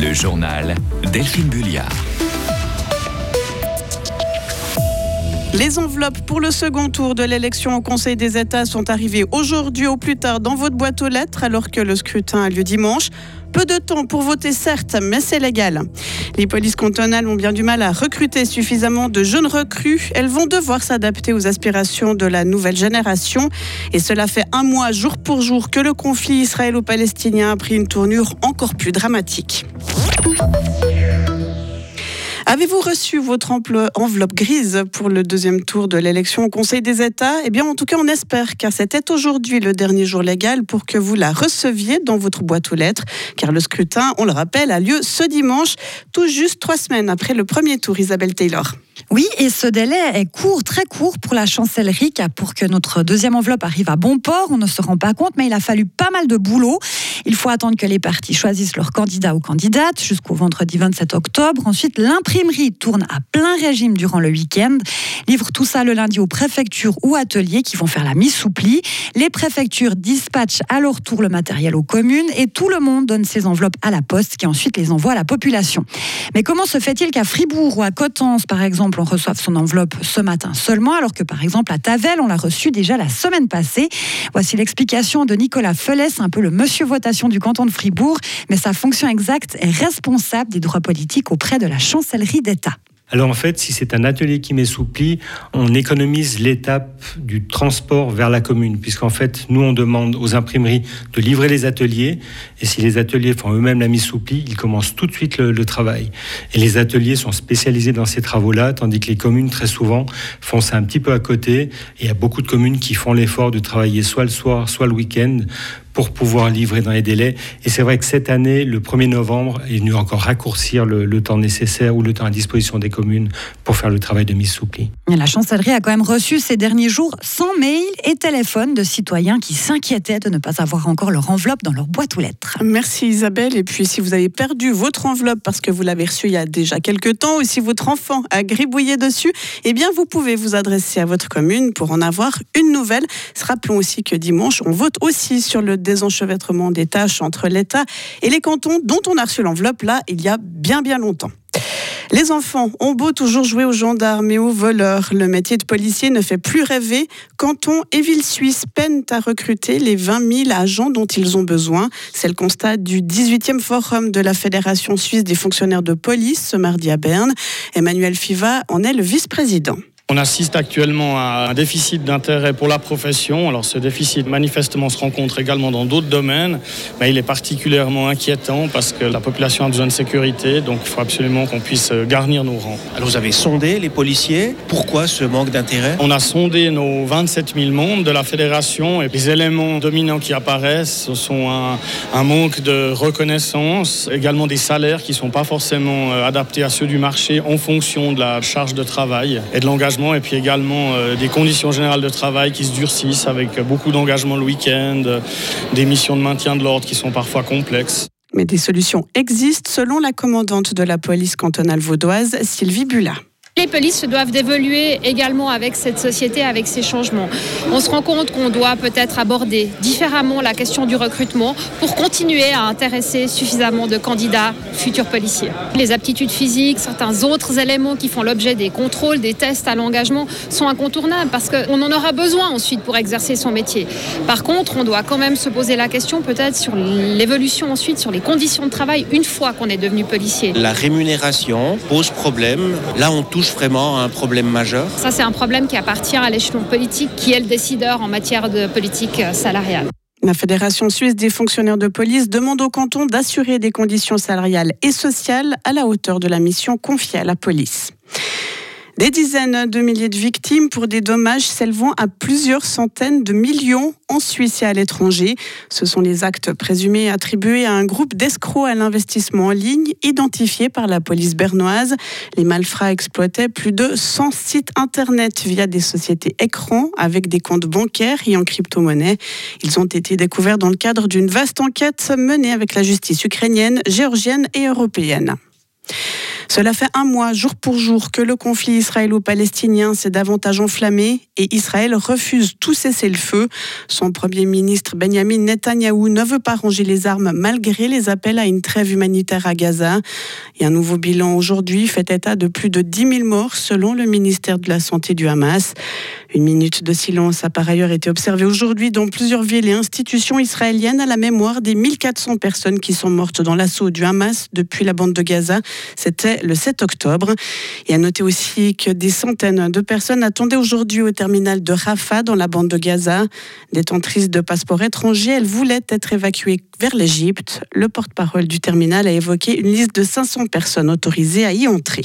Le journal Delphine Bulliard. Les enveloppes pour le second tour de l'élection au Conseil des États sont arrivées aujourd'hui au plus tard dans votre boîte aux lettres alors que le scrutin a lieu dimanche. Peu de temps pour voter, certes, mais c'est légal. Les polices cantonales ont bien du mal à recruter suffisamment de jeunes recrues. Elles vont devoir s'adapter aux aspirations de la nouvelle génération. Et cela fait un mois, jour pour jour, que le conflit israélo-palestinien a pris une tournure encore plus dramatique. Avez-vous reçu votre enveloppe grise pour le deuxième tour de l'élection au Conseil des États? Eh bien, en tout cas, on espère, car c'était aujourd'hui le dernier jour légal pour que vous la receviez dans votre boîte aux lettres, car le scrutin, on le rappelle, a lieu ce dimanche, tout juste trois semaines après le premier tour. Isabelle Taylor. Oui, et ce délai est court, très court pour la chancellerie, car pour que notre deuxième enveloppe arrive à bon port, on ne se rend pas compte, mais il a fallu pas mal de boulot. Il faut attendre que les partis choisissent leur candidat ou candidate jusqu'au vendredi 27 octobre. Ensuite, l'imprimerie tourne à plein régime durant le week-end, livre tout ça le lundi aux préfectures ou ateliers qui vont faire la mise sous pli. Les préfectures dispatchent à leur tour le matériel aux communes et tout le monde donne ses enveloppes à la poste qui ensuite les envoie à la population. Mais comment se fait-il qu'à Fribourg ou à Cottens, par exemple, on reçoive son enveloppe ce matin seulement, alors que par exemple à Tavel, on l'a reçue déjà la semaine passée? Voici l'explication de Nicolas Felès, un peu le monsieur votation du canton de Fribourg, mais sa fonction exacte est responsable des droits politiques auprès de la chancellerie d'État. Alors en fait, si c'est un atelier qui m'essouplit, on économise l'étape du transport vers la commune, puisqu'en fait, nous, on demande aux imprimeries de livrer les ateliers, et si les ateliers font eux-mêmes la mise sous pli, ils commencent tout de suite le, travail. Et les ateliers sont spécialisés dans ces travaux-là, tandis que les communes, très souvent, font ça un petit peu à côté, et il y a beaucoup de communes qui font l'effort de travailler soit le soir, soit le week-end, pour pouvoir livrer dans les délais. Et c'est vrai que cette année, le 1er novembre, est venu encore raccourcir le, temps nécessaire ou le temps à disposition des communes pour faire le travail de mise sous pli. La chancellerie a quand même reçu ces derniers jours 100 mails et téléphones de citoyens qui s'inquiétaient de ne pas avoir encore leur enveloppe dans leur boîte aux lettres. Merci Isabelle. Et puis si vous avez perdu votre enveloppe parce que vous l'avez reçue il y a déjà quelques temps ou si votre enfant a gribouillé dessus, eh bien vous pouvez vous adresser à votre commune pour en avoir une nouvelle. Rappelons aussi que dimanche, on vote aussi sur le désenchevêtrement des tâches entre l'État et les cantons dont on a reçu l'enveloppe là il y a bien bien longtemps. Les enfants ont beau toujours jouer aux gendarmes et aux voleurs, le métier de policier ne fait plus rêver. Canton et ville suisse peinent à recruter les 20 000 agents dont ils ont besoin. C'est le constat du 18e forum de la Fédération suisse des fonctionnaires de police ce mardi à Berne. Emmanuel Fiva en est le vice-président. On assiste actuellement à un déficit d'intérêt pour la profession. Alors ce déficit manifestement se rencontre également dans d'autres domaines, mais il est particulièrement inquiétant parce que la population a besoin de sécurité, donc il faut absolument qu'on puisse garnir nos rangs. Alors vous avez sondé les policiers, pourquoi ce manque d'intérêt? On a sondé nos 27 000 membres de la fédération et les éléments dominants qui apparaissent, ce sont un, un manque de reconnaissance, également des salaires qui ne sont pas forcément euh, adaptés à ceux du marché en fonction de la charge de travail et de l'engagement et puis également euh, des conditions générales de travail qui se durcissent avec beaucoup d'engagement le week-end, des missions de maintien de l'ordre qui sont parfois complexes. Mais des solutions existent selon la commandante de la police cantonale vaudoise, Sylvie Bulla. Les polices doivent évoluer également avec cette société, avec ces changements. On se rend compte qu'on doit peut-être aborder différemment la question du recrutement pour continuer à intéresser suffisamment de candidats futurs policiers. Les aptitudes physiques, certains autres éléments qui font l'objet des contrôles, des tests à l'engagement sont incontournables parce qu'on en aura besoin ensuite pour exercer son métier. Par contre, on doit quand même se poser la question peut-être sur l'évolution ensuite, sur les conditions de travail une fois qu'on est devenu policier. La rémunération pose problème. Là, on touche vraiment un problème majeur Ça, c'est un problème qui appartient à l'échelon politique, qui est le décideur en matière de politique salariale. La Fédération suisse des fonctionnaires de police demande au canton d'assurer des conditions salariales et sociales à la hauteur de la mission confiée à la police. Des dizaines de milliers de victimes pour des dommages s'élevant à plusieurs centaines de millions en Suisse et à l'étranger. Ce sont les actes présumés attribués à un groupe d'escrocs à l'investissement en ligne identifié par la police bernoise. Les malfrats exploitaient plus de 100 sites internet via des sociétés écrans avec des comptes bancaires et en crypto-monnaie. Ils ont été découverts dans le cadre d'une vaste enquête menée avec la justice ukrainienne, géorgienne et européenne. Cela fait un mois, jour pour jour, que le conflit israélo-palestinien s'est davantage enflammé et Israël refuse tout cesser le feu. Son premier ministre Benjamin Netanyahou ne veut pas ranger les armes malgré les appels à une trêve humanitaire à Gaza. Et un nouveau bilan aujourd'hui fait état de plus de 10 000 morts selon le ministère de la Santé du Hamas. Une minute de silence a par ailleurs été observée aujourd'hui dans plusieurs villes et institutions israéliennes à la mémoire des 1400 personnes qui sont mortes dans l'assaut du Hamas depuis la bande de Gaza. C'était le 7 octobre. Et à noter aussi que des centaines de personnes attendaient aujourd'hui au terminal de Rafah dans la bande de Gaza. Détentrices de passeports étrangers, elles voulaient être évacuées vers l'Égypte. Le porte-parole du terminal a évoqué une liste de 500 personnes autorisées à y entrer.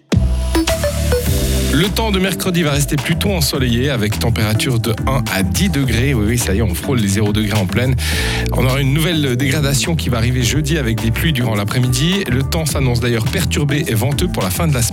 Le temps de mercredi va rester plutôt ensoleillé avec température de 1 à 10 degrés. Oui, oui, ça y est, on frôle les 0 degrés en pleine. On aura une nouvelle dégradation qui va arriver jeudi avec des pluies durant l'après-midi. Le temps s'annonce d'ailleurs perturbé et venteux pour la fin de la semaine.